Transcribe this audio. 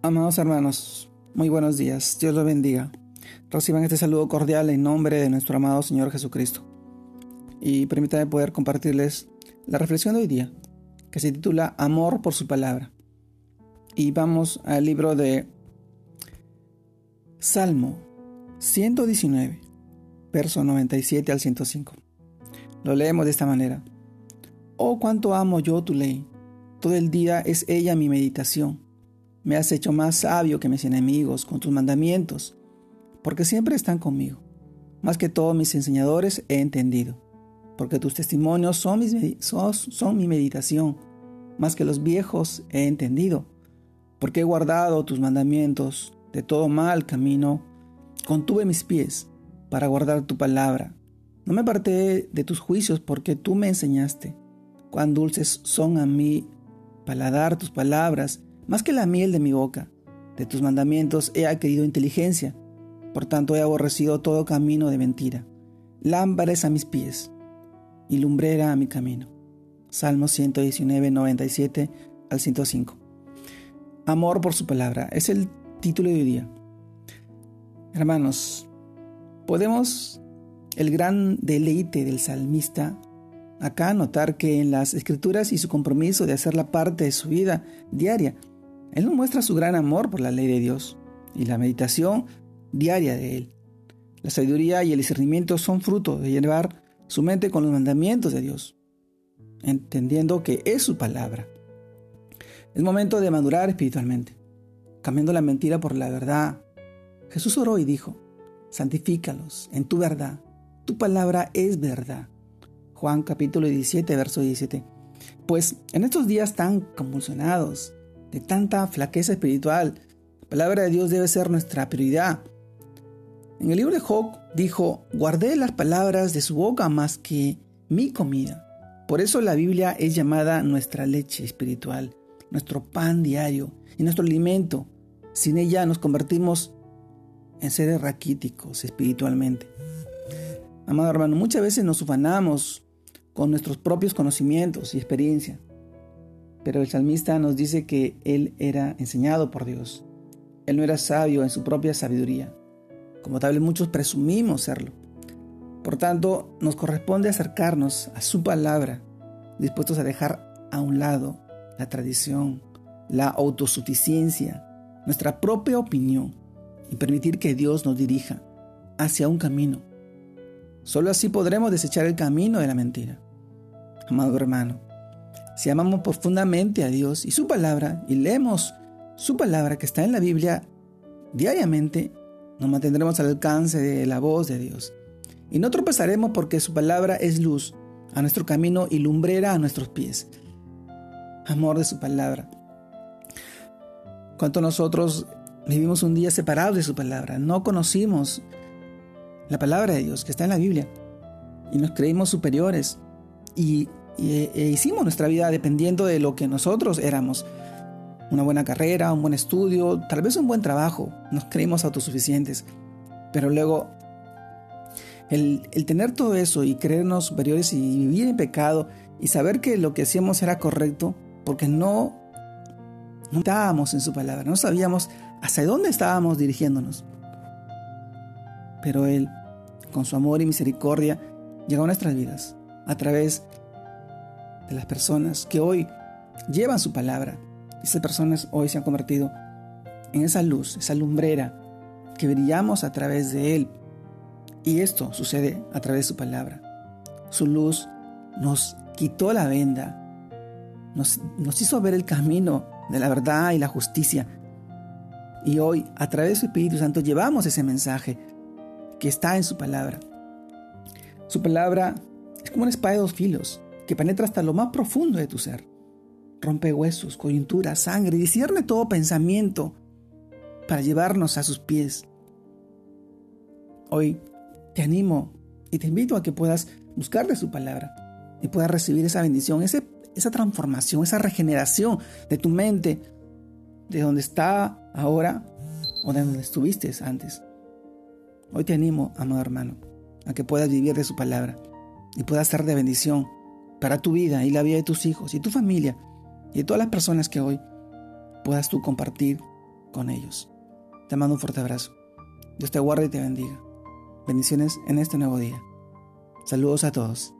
Amados hermanos, muy buenos días. Dios los bendiga. Reciban este saludo cordial en nombre de nuestro amado Señor Jesucristo. Y permítanme poder compartirles la reflexión de hoy día, que se titula Amor por su palabra. Y vamos al libro de Salmo 119, verso 97 al 105. Lo leemos de esta manera. Oh, cuánto amo yo tu ley. Todo el día es ella mi meditación me has hecho más sabio que mis enemigos con tus mandamientos, porque siempre están conmigo. Más que todos mis enseñadores he entendido, porque tus testimonios son, son mi meditación. Más que los viejos he entendido, porque he guardado tus mandamientos de todo mal camino. Contuve mis pies para guardar tu palabra. No me aparté de tus juicios porque tú me enseñaste. Cuán dulces son a mí paladar tus palabras más que la miel de mi boca. De tus mandamientos he adquirido inteligencia, por tanto he aborrecido todo camino de mentira. Lámpara a mis pies y lumbrera a mi camino. Salmo 119, 97 al 105. Amor por su palabra es el título de hoy día. Hermanos, podemos el gran deleite del salmista acá notar que en las escrituras y su compromiso de hacerla parte de su vida diaria, él nos muestra su gran amor por la ley de Dios y la meditación diaria de Él. La sabiduría y el discernimiento son fruto de llevar su mente con los mandamientos de Dios, entendiendo que es su palabra. Es momento de madurar espiritualmente, cambiando la mentira por la verdad. Jesús oró y dijo, santifícalos en tu verdad, tu palabra es verdad. Juan capítulo 17, verso 17. Pues en estos días tan convulsionados, de tanta flaqueza espiritual. La palabra de Dios debe ser nuestra prioridad. En el libro de Job dijo, guardé las palabras de su boca más que mi comida. Por eso la Biblia es llamada nuestra leche espiritual, nuestro pan diario y nuestro alimento. Sin ella nos convertimos en seres raquíticos espiritualmente. Amado hermano, muchas veces nos ufanamos con nuestros propios conocimientos y experiencia. Pero el salmista nos dice que él era enseñado por Dios. Él no era sabio en su propia sabiduría. Como tal, muchos presumimos serlo. Por tanto, nos corresponde acercarnos a su palabra, dispuestos a dejar a un lado la tradición, la autosuficiencia, nuestra propia opinión y permitir que Dios nos dirija hacia un camino. Solo así podremos desechar el camino de la mentira. Amado hermano, si amamos profundamente a Dios y su palabra y leemos su palabra que está en la Biblia diariamente, nos mantendremos al alcance de la voz de Dios. Y no tropezaremos porque su palabra es luz a nuestro camino y lumbrera a nuestros pies. Amor de su palabra. Cuánto nosotros vivimos un día separados de su palabra, no conocimos la palabra de Dios que está en la Biblia y nos creímos superiores y e hicimos nuestra vida dependiendo de lo que nosotros éramos. Una buena carrera, un buen estudio, tal vez un buen trabajo. Nos creímos autosuficientes. Pero luego, el, tener todo eso y creernos superiores y vivir en pecado y saber que lo que hacíamos era correcto, porque no, no estábamos en su palabra, no sabíamos hacia dónde estábamos dirigiéndonos. Pero Él, con su amor y misericordia, llegó a nuestras vidas a través de las personas que hoy llevan su palabra. Esas personas hoy se han convertido en esa luz, esa lumbrera que brillamos a través de Él. Y esto sucede a través de su palabra. Su luz nos quitó la venda, nos, hizo ver el camino de la verdad y la justicia. Y hoy, a través de su Espíritu Santo, llevamos ese mensaje que está en su palabra. Su palabra es como una espada de dos filos que penetra hasta lo más profundo de tu ser. Rompe huesos, coyuntura, sangre, y discierne todo pensamiento para llevarnos a sus pies. Hoy te animo y te invito a que puedas buscar de su palabra y puedas recibir esa bendición, esa transformación, esa regeneración de tu mente, de donde está ahora o de donde estuviste antes. Hoy te animo, amado hermano, a que puedas vivir de su palabra y puedas ser de bendición para tu vida y la vida de tus hijos y tu familia y de todas las personas que hoy puedas tú compartir con ellos. Te mando un fuerte abrazo. Dios te guarde y te bendiga. Bendiciones en este nuevo día. Saludos a todos.